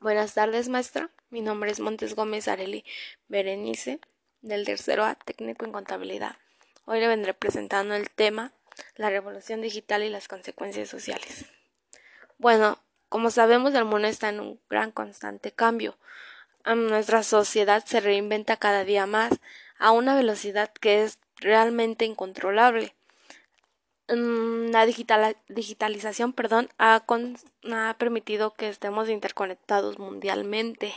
Buenas tardes, maestra. Mi nombre es Montes Gómez Areli Berenice, del tercero A técnico en contabilidad. Hoy le vendré presentando el tema la revolución digital y las consecuencias sociales. Bueno, como sabemos, el mundo está en un gran constante cambio. Nuestra sociedad se reinventa cada día más a una velocidad que es realmente incontrolable. Mm, la digitalización perdón, ha, ha permitido que estemos interconectados mundialmente.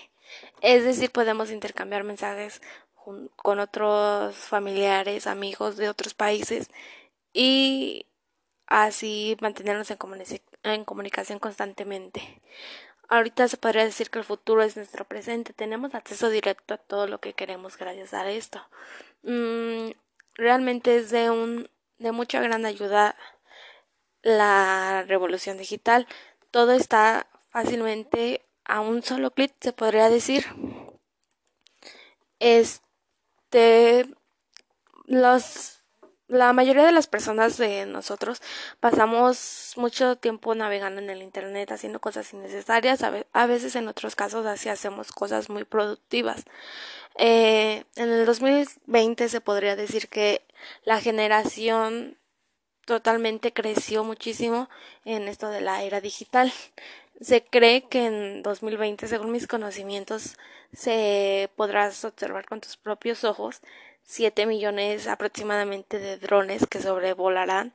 Es decir, podemos intercambiar mensajes con otros familiares, amigos de otros países y así mantenernos en, en, comunicación constantemente. Ahorita se podría decir que el futuro es nuestro presente. Tenemos acceso directo a todo lo que queremos gracias a esto. Mm, realmente es de un de mucha gran ayuda la revolución digital. Todo está fácilmente a un solo clic, se podría decir. Este, los, la mayoría de las personas de nosotros pasamos mucho tiempo navegando en el internet haciendo cosas innecesarias, a, veces en otros casos así hacemos cosas muy productivas. Eh, en el 2020 se podría decir que la generación totalmente creció muchísimo en esto de la era digital. Se cree que en 2020, según mis conocimientos, se podrás observar con tus propios ojos 7 millones aproximadamente de drones que sobrevolarán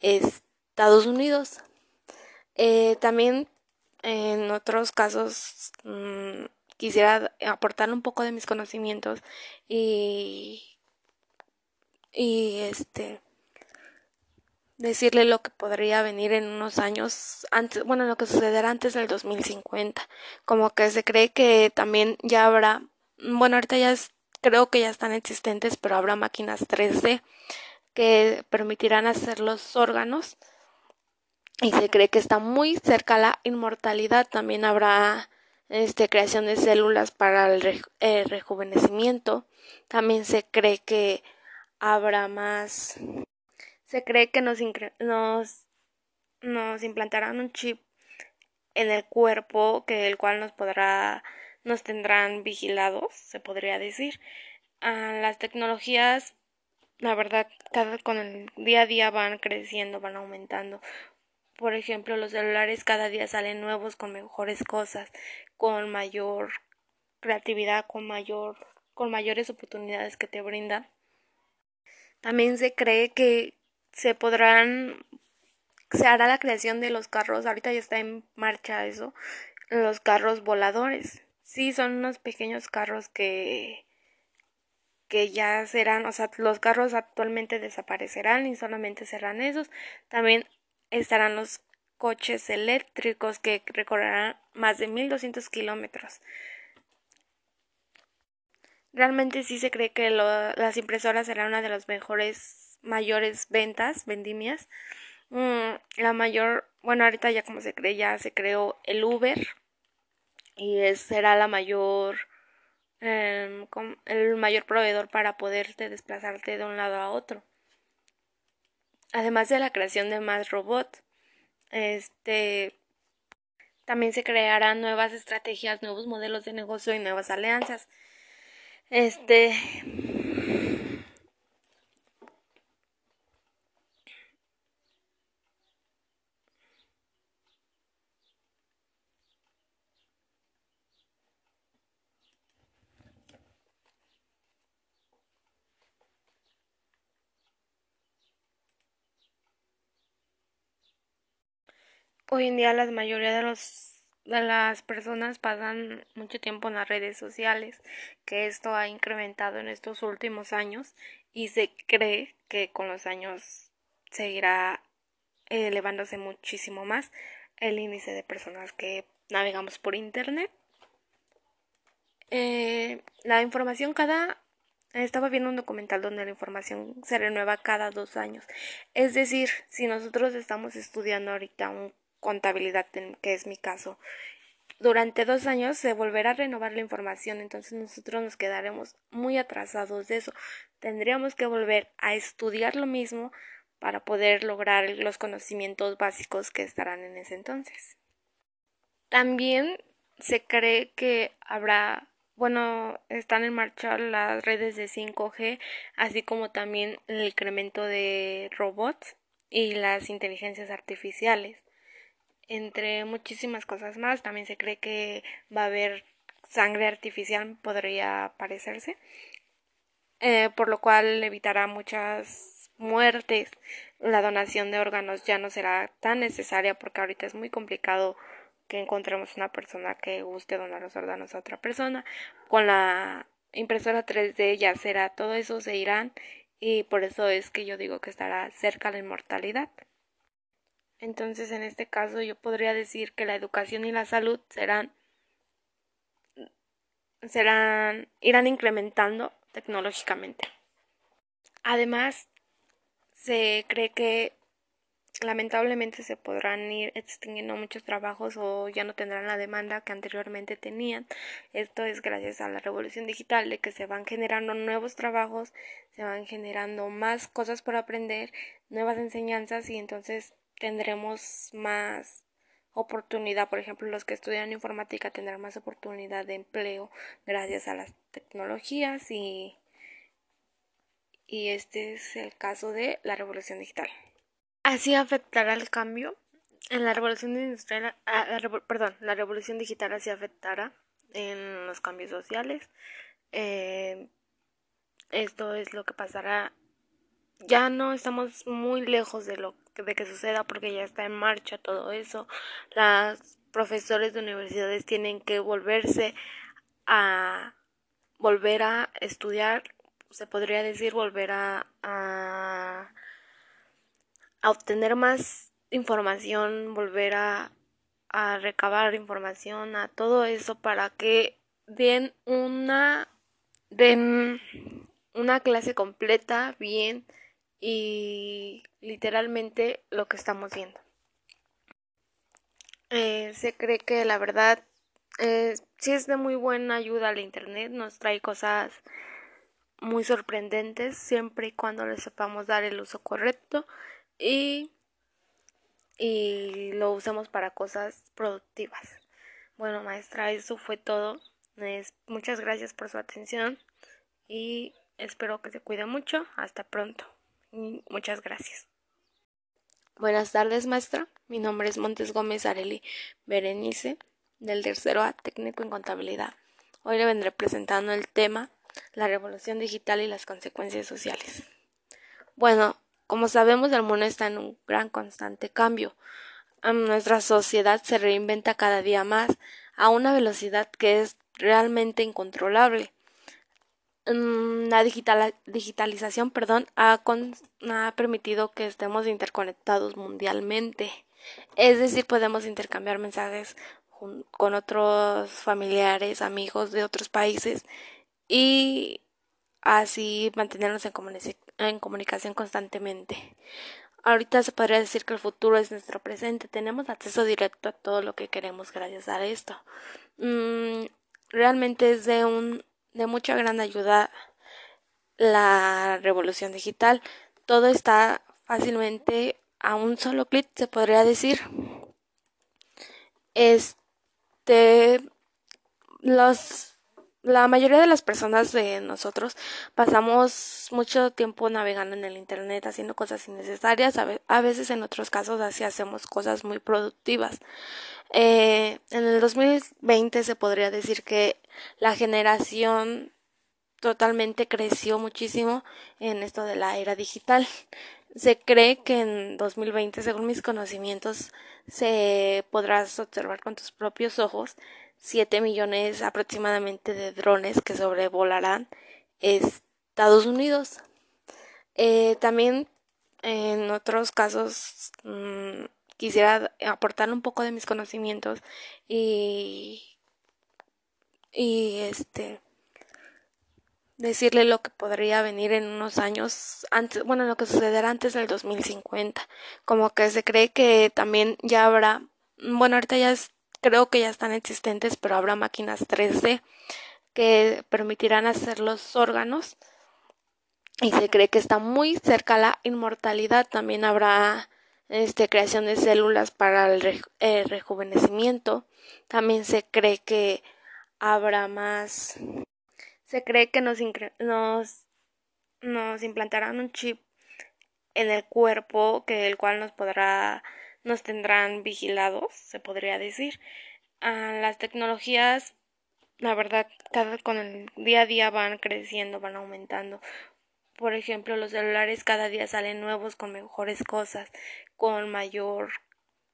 Estados Unidos. Eh, también en otros casos mm, quisiera aportar un poco de mis conocimientos y y este decirle lo que podría venir en unos años antes, bueno, lo que sucederá antes del 2050. Como que se cree que también ya habrá, bueno, ahorita ya creo que ya están existentes, pero habrá máquinas 3D que permitirán hacer los órganos y se cree que está muy cerca la inmortalidad. También habrá este, creación de células para el rejuvenecimiento. También se cree que habrá más. Se cree que nos, nos, nos implantarán un chip en el cuerpo que el cual nos podrá nos tendrán vigilados, se podría decir. Ah, las tecnologías, la verdad, cada con el día a día van creciendo, van aumentando. Por ejemplo, los celulares cada día salen nuevos con mejores cosas, con mayor creatividad, con mayor con mayores oportunidades que te brindan también se cree que se podrán, se hará la creación de los carros, ahorita ya está en marcha eso, los carros voladores. Sí, son unos pequeños carros que que ya serán, o sea, los carros actualmente desaparecerán y solamente serán esos. También estarán los coches eléctricos que recorrerán más de 1200 kilómetros. Realmente sí se cree que las impresoras serán una de las mejores, mayores ventas, vendimias. Mm, la mayor, bueno, ahorita ya como se cree, ya se creó el Uber y será la mayor, em, el mayor proveedor para poderte desplazarte de un lado a otro. Además de la creación de más robots, este, también se crearán nuevas estrategias, nuevos modelos de negocio y nuevas alianzas. Este. Hoy en día la mayoría de los las personas pasan mucho tiempo en las redes sociales, que esto ha incrementado en estos últimos años y se cree que con los años seguirá elevándose muchísimo más el índice de personas que navegamos por internet. Eh, la información cada estaba viendo un documental donde la información se renueva cada dos años. Es decir, si nosotros estamos estudiando ahorita un contabilidad, que es mi caso. Durante dos años se volverá a renovar la información, entonces nosotros nos quedaremos muy atrasados de eso. Tendríamos que volver a estudiar lo mismo para poder lograr los conocimientos básicos que estarán en ese entonces. También se cree que habrá, bueno, están en marcha las redes de 5G, así como también el incremento de robots y las inteligencias artificiales. Entre muchísimas cosas más, también se cree que va a haber sangre artificial, podría parecerse, eh, por lo cual evitará muchas muertes. La donación de órganos ya no será tan necesaria porque ahorita es muy complicado que encontremos una persona que guste donar los órganos a otra persona. Con la impresora 3D ya será todo eso, se irán y por eso es que yo digo que estará cerca la inmortalidad. Entonces, en este caso, yo podría decir que la educación y la salud serán serán irán incrementando tecnológicamente. Además, se cree que lamentablemente se podrán ir extinguiendo muchos trabajos o ya no tendrán la demanda que anteriormente tenían. Esto es gracias a la revolución digital de que se van generando nuevos trabajos, se van generando más cosas por aprender, nuevas enseñanzas y entonces tendremos más oportunidad, por ejemplo, los que estudian informática tendrán más oportunidad de empleo gracias a las tecnologías y y este es el caso de la revolución digital. Así afectará el cambio en la revolución industrial, ah, perdón, la revolución digital así afectará en los cambios sociales. Eh, esto es lo que pasará. Ya no estamos muy lejos de lo de que suceda porque ya está en marcha todo eso. Las profesores de universidades tienen que volverse a volver a estudiar se podría decir volver a, a, obtener más información, volver a, a recabar información, a todo eso para que den una den una clase completa, bien y literalmente lo que estamos viendo. Eh, se cree que la verdad eh, sí es de muy buena ayuda al Internet, nos trae cosas muy sorprendentes siempre y cuando le sepamos dar el uso correcto y, y lo usemos para cosas productivas. Bueno, maestra, eso fue todo. muchas gracias por su atención y espero que se cuide mucho. Hasta pronto. Muchas gracias. Buenas tardes, maestra. Mi nombre es Montes Gómez Areli Berenice, del tercero A técnico en contabilidad. Hoy le vendré presentando el tema la revolución digital y las consecuencias sociales. Bueno, como sabemos, el mundo está en un gran constante cambio. Nuestra sociedad se reinventa cada día más a una velocidad que es realmente incontrolable. La digitalización perdón, ha, ha permitido que estemos interconectados mundialmente. Es decir, podemos intercambiar mensajes con otros familiares, amigos de otros países y así mantenernos en, comunicación constantemente. Ahorita se podría decir que el futuro es nuestro presente. Tenemos acceso directo a todo lo que queremos gracias a esto. Mm, realmente es de un de mucha gran ayuda la revolución digital. Todo está fácilmente a un solo clic, se podría decir. Este los la mayoría de las personas de nosotros pasamos mucho tiempo navegando en el Internet haciendo cosas innecesarias, a, veces en otros casos así hacemos cosas muy productivas. Eh, en el 2020 se podría decir que la generación totalmente creció muchísimo en esto de la era digital. Se cree que en 2020, según mis conocimientos, se podrás observar con tus propios ojos 7 millones aproximadamente de drones que sobrevolarán Estados Unidos. Eh, también en otros casos mm, quisiera aportar un poco de mis conocimientos y y este decirle lo que podría venir en unos años antes, bueno, lo que sucederá antes del 2050. Como que se cree que también ya habrá, bueno, ahorita ya es creo que ya están existentes, pero habrá máquinas 3D que permitirán hacer los órganos y se cree que está muy cerca la inmortalidad. También habrá este, creación de células para el rejuvenecimiento. También se cree que habrá más. Se cree que nos, nos, nos implantarán un chip en el cuerpo que el cual nos podrá nos tendrán vigilados, se podría decir. Ah, las tecnologías, la verdad, cada con el día a día van creciendo, van aumentando. Por ejemplo, los celulares cada día salen nuevos con mejores cosas, con mayor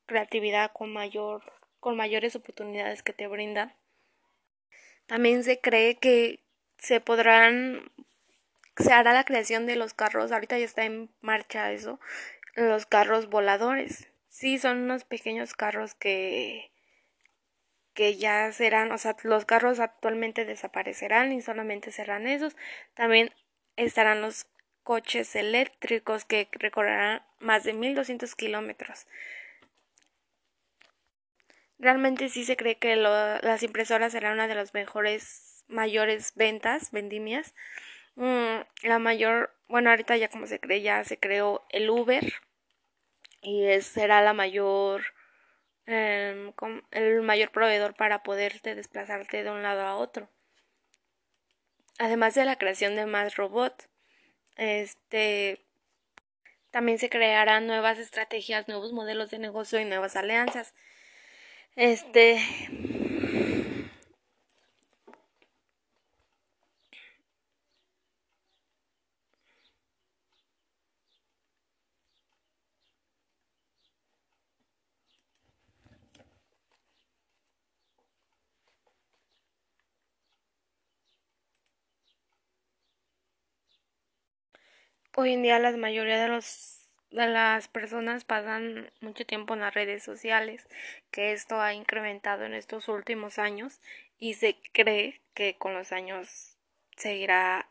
creatividad, con mayor con mayores oportunidades que te brindan. También se cree que se podrán se hará la creación de los carros, ahorita ya está en marcha eso, los carros voladores. Sí, son unos pequeños carros que que ya serán, o sea, los carros actualmente desaparecerán y solamente serán esos. También estarán los coches eléctricos que recorrerán más de 1200 kilómetros. Realmente sí se cree que las impresoras serán una de las mejores, mayores ventas, vendimias. Mm, la mayor, bueno, ahorita ya como se cree, ya se creó el Uber y será la mayor, em, el mayor proveedor para poderte desplazarte de un lado a otro. Además de la creación de más robots, este también se crearán nuevas estrategias, nuevos modelos de negocio y nuevas alianzas. Este Hoy en día la mayoría de los de las personas pasan mucho tiempo en las redes sociales, que esto ha incrementado en estos últimos años y se cree que con los años seguirá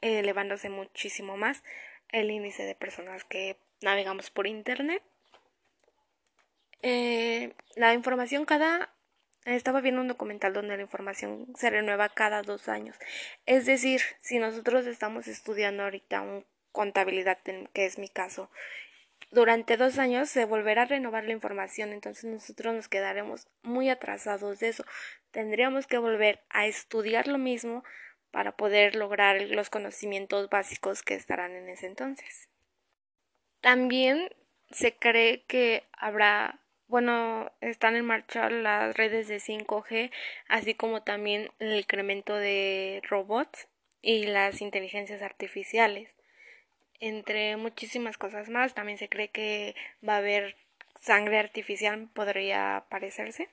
elevándose muchísimo más el índice de personas que navegamos por internet. Eh, la información cada estaba viendo un documental donde la información se renueva cada dos años. Es decir, si nosotros estamos estudiando ahorita un contabilidad, que es mi caso. Durante dos años se volverá a renovar la información, entonces nosotros nos quedaremos muy atrasados de eso. Tendríamos que volver a estudiar lo mismo para poder lograr los conocimientos básicos que estarán en ese entonces. También se cree que habrá, bueno, están en marcha las redes de 5G, así como también el incremento de robots y las inteligencias artificiales entre muchísimas cosas más. También se cree que va a haber sangre artificial, podría parecerse,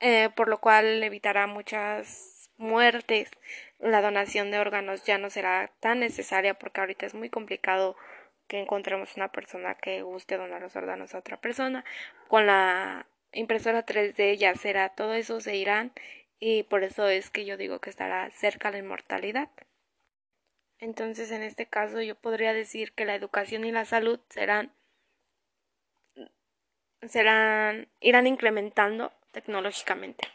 eh, por lo cual evitará muchas muertes. La donación de órganos ya no será tan necesaria porque ahorita es muy complicado que encontremos una persona que guste donar los órganos a otra persona. Con la impresora 3D ya será todo eso, se irán y por eso es que yo digo que estará cerca la inmortalidad. Entonces, en este caso, yo podría decir que la educación y la salud serán serán irán incrementando tecnológicamente.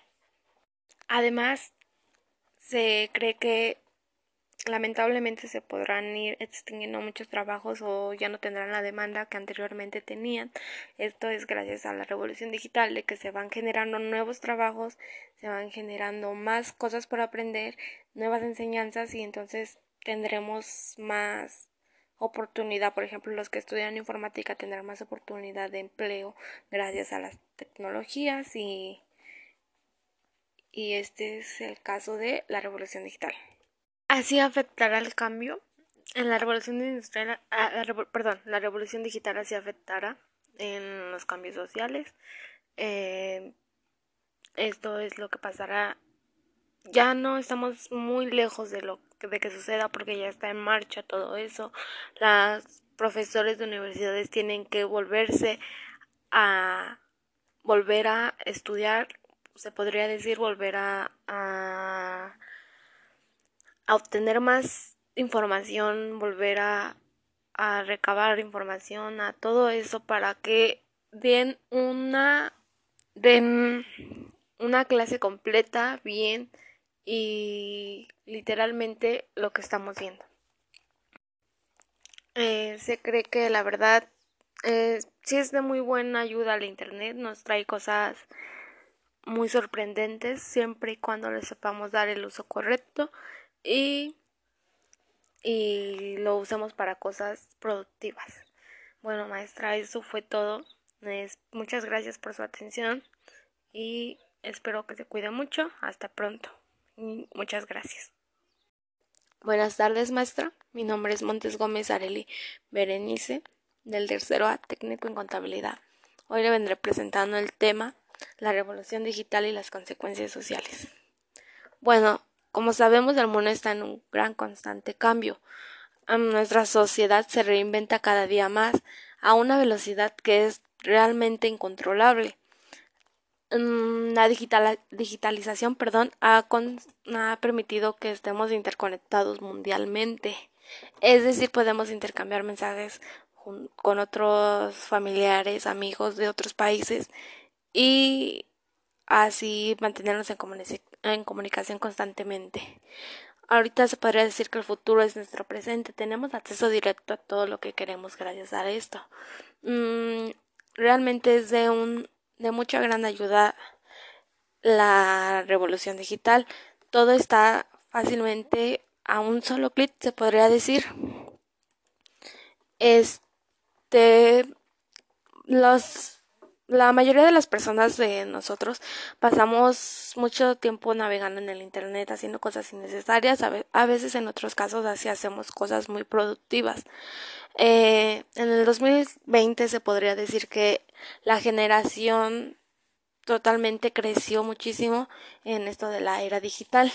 Además, se cree que lamentablemente se podrán ir extinguiendo muchos trabajos o ya no tendrán la demanda que anteriormente tenían. Esto es gracias a la revolución digital de que se van generando nuevos trabajos, se van generando más cosas por aprender, nuevas enseñanzas y entonces tendremos más oportunidad, por ejemplo, los que estudian informática tendrán más oportunidad de empleo gracias a las tecnologías y, y este es el caso de la revolución digital. Así afectará el cambio en la revolución industrial, ah, perdón, la revolución digital así afectará en los cambios sociales. Eh, esto es lo que pasará. Ya no estamos muy lejos de lo de que suceda porque ya está en marcha todo eso. Las profesores de universidades tienen que volverse a volver a estudiar, se podría decir volver a, a, obtener más información, volver a, a recabar información, a todo eso para que den una den una clase completa bien y literalmente lo que estamos viendo. Eh, se cree que la verdad eh, sí es de muy buena ayuda al internet, nos trae cosas muy sorprendentes siempre y cuando le sepamos dar el uso correcto y, y lo usemos para cosas productivas. Bueno, maestra, eso fue todo. muchas gracias por su atención y espero que se cuide mucho. Hasta pronto. Muchas gracias. Buenas tardes, maestra. Mi nombre es Montes Gómez Areli Berenice, del tercero A técnico en contabilidad. Hoy le vendré presentando el tema la revolución digital y las consecuencias sociales. Bueno, como sabemos, el mundo está en un gran constante cambio. Nuestra sociedad se reinventa cada día más a una velocidad que es realmente incontrolable. Mm, la digitalización perdón, ha, ha permitido que estemos interconectados mundialmente. Es decir, podemos intercambiar mensajes con otros familiares, amigos de otros países y así mantenernos en, en comunicación constantemente. Ahorita se podría decir que el futuro es nuestro presente. Tenemos acceso directo a todo lo que queremos gracias a esto. Mm, realmente es de un de mucha gran ayuda la revolución digital. Todo está fácilmente a un solo clic, se podría decir. Este los la mayoría de las personas de nosotros pasamos mucho tiempo navegando en el Internet haciendo cosas innecesarias, a, veces en otros casos así hacemos cosas muy productivas. Eh, en el 2020 se podría decir que la generación totalmente creció muchísimo en esto de la era digital.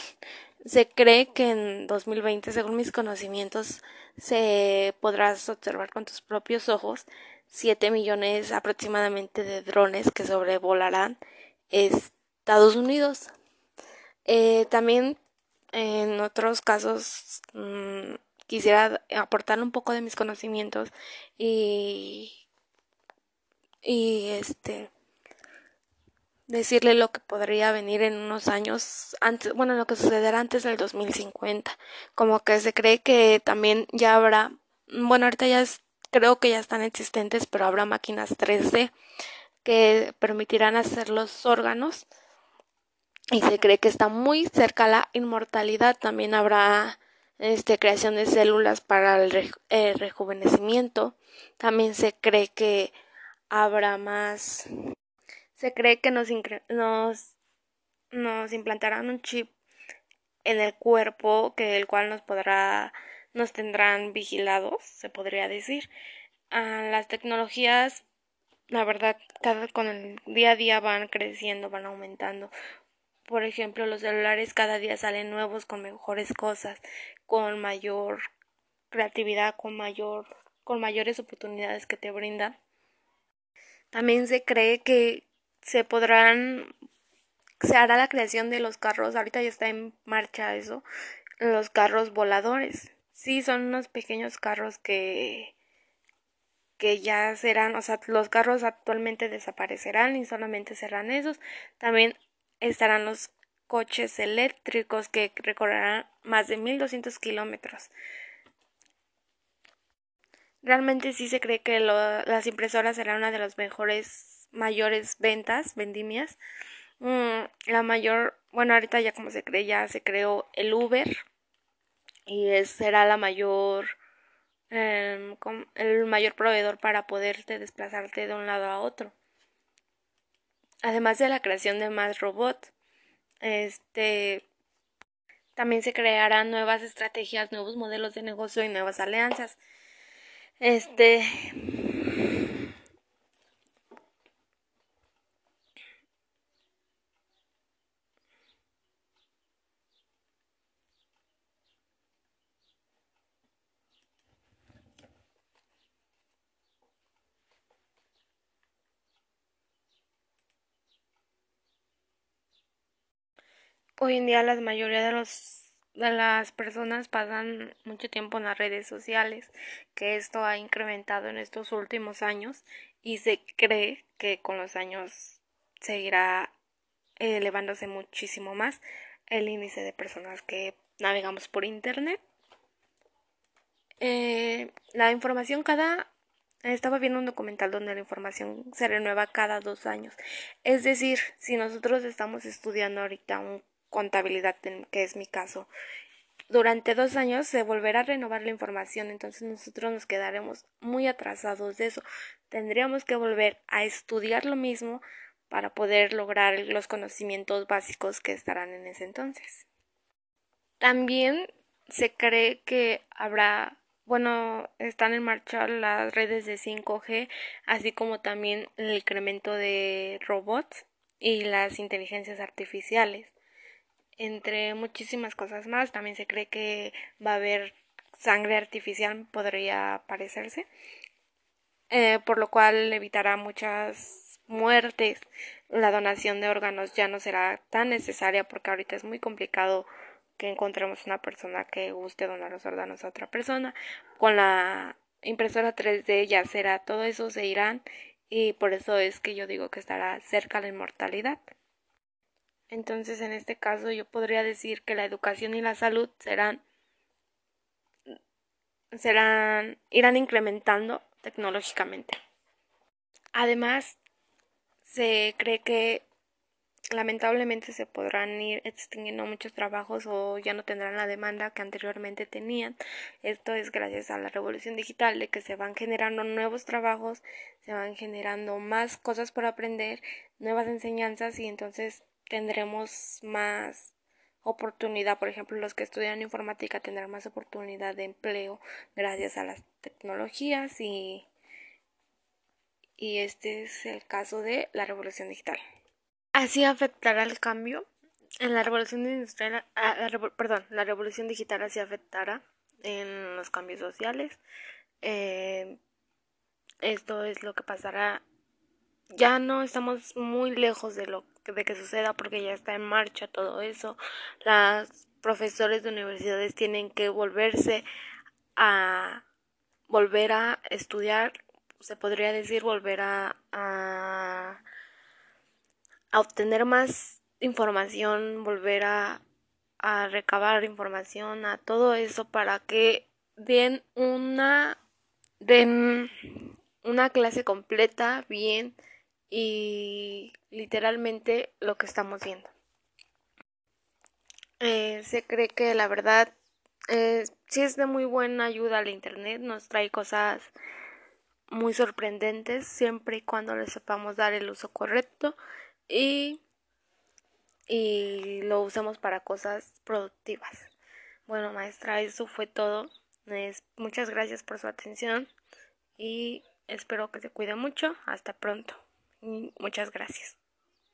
Se cree que en 2020, según mis conocimientos, se podrás observar con tus propios ojos 7 millones aproximadamente de drones que sobrevolarán Estados Unidos. Eh, también en otros casos mm, quisiera aportar un poco de mis conocimientos y y este decirle lo que podría venir en unos años antes, bueno, lo que sucederá antes del 2050. Como que se cree que también ya habrá, bueno, ahorita ya es creo que ya están existentes, pero habrá máquinas 3D que permitirán hacer los órganos y se cree que está muy cerca la inmortalidad. También habrá este, creación de células para el rejuvenecimiento. También se cree que habrá más. Se cree que nos, nos, nos implantarán un chip en el cuerpo que el cual nos podrá nos tendrán vigilados, se podría decir. Ah, las tecnologías, la verdad, cada con el día a día van creciendo, van aumentando. Por ejemplo, los celulares cada día salen nuevos con mejores cosas, con mayor creatividad, con mayor con mayores oportunidades que te brindan. También se cree que se podrán se hará la creación de los carros, ahorita ya está en marcha eso, los carros voladores. Sí, son unos pequeños carros que que ya serán, o sea, los carros actualmente desaparecerán y solamente serán esos. También estarán los coches eléctricos que recorrerán más de 1200 kilómetros. Realmente sí se cree que las impresoras serán una de las mejores, mayores ventas, vendimias. Mm, la mayor, bueno, ahorita ya como se cree, ya se creó el Uber, y será la mayor em, el mayor proveedor para poderte desplazarte de un lado a otro. Además de la creación de más robots, este también se crearán nuevas estrategias, nuevos modelos de negocio y nuevas alianzas. Este Hoy en día la mayoría de los de las personas pasan mucho tiempo en las redes sociales, que esto ha incrementado en estos últimos años y se cree que con los años seguirá elevándose muchísimo más el índice de personas que navegamos por internet. Eh, la información cada estaba viendo un documental donde la información se renueva cada dos años. Es decir, si nosotros estamos estudiando ahorita un contabilidad, que es mi caso, durante dos años se volverá a renovar la información, entonces nosotros nos quedaremos muy atrasados de eso. Tendríamos que volver a estudiar lo mismo para poder lograr los conocimientos básicos que estarán en ese entonces. También se cree que habrá, bueno, están en marcha las redes de 5G, así como también el incremento de robots y las inteligencias artificiales entre muchísimas cosas más. También se cree que va a haber sangre artificial, podría parecerse, eh, por lo cual evitará muchas muertes. La donación de órganos ya no será tan necesaria porque ahorita es muy complicado que encontremos una persona que guste donar los órganos a otra persona. Con la impresora 3D ya será todo eso, se irán y por eso es que yo digo que estará cerca la inmortalidad. Entonces, en este caso, yo podría decir que la educación y la salud serán serán irán incrementando tecnológicamente. Además, se cree que lamentablemente se podrán ir extinguiendo muchos trabajos o ya no tendrán la demanda que anteriormente tenían. Esto es gracias a la revolución digital de que se van generando nuevos trabajos, se van generando más cosas por aprender, nuevas enseñanzas y entonces tendremos más oportunidad, por ejemplo, los que estudian informática tendrán más oportunidad de empleo gracias a las tecnologías y, y este es el caso de la revolución digital. Así afectará el cambio en la revolución industrial, ah, perdón, la revolución digital así afectará en los cambios sociales. Eh, esto es lo que pasará. Ya no estamos muy lejos de lo de que suceda porque ya está en marcha todo eso. Las profesores de universidades tienen que volverse a volver a estudiar, se podría decir volver a, a, a obtener más información, volver a, a recabar información, a todo eso para que den una den una clase completa bien y literalmente lo que estamos viendo. Eh, se cree que la verdad eh, sí es de muy buena ayuda al Internet, nos trae cosas muy sorprendentes siempre y cuando le sepamos dar el uso correcto y, y lo usemos para cosas productivas. Bueno, maestra, eso fue todo. muchas gracias por su atención y espero que se cuide mucho. Hasta pronto. Muchas gracias.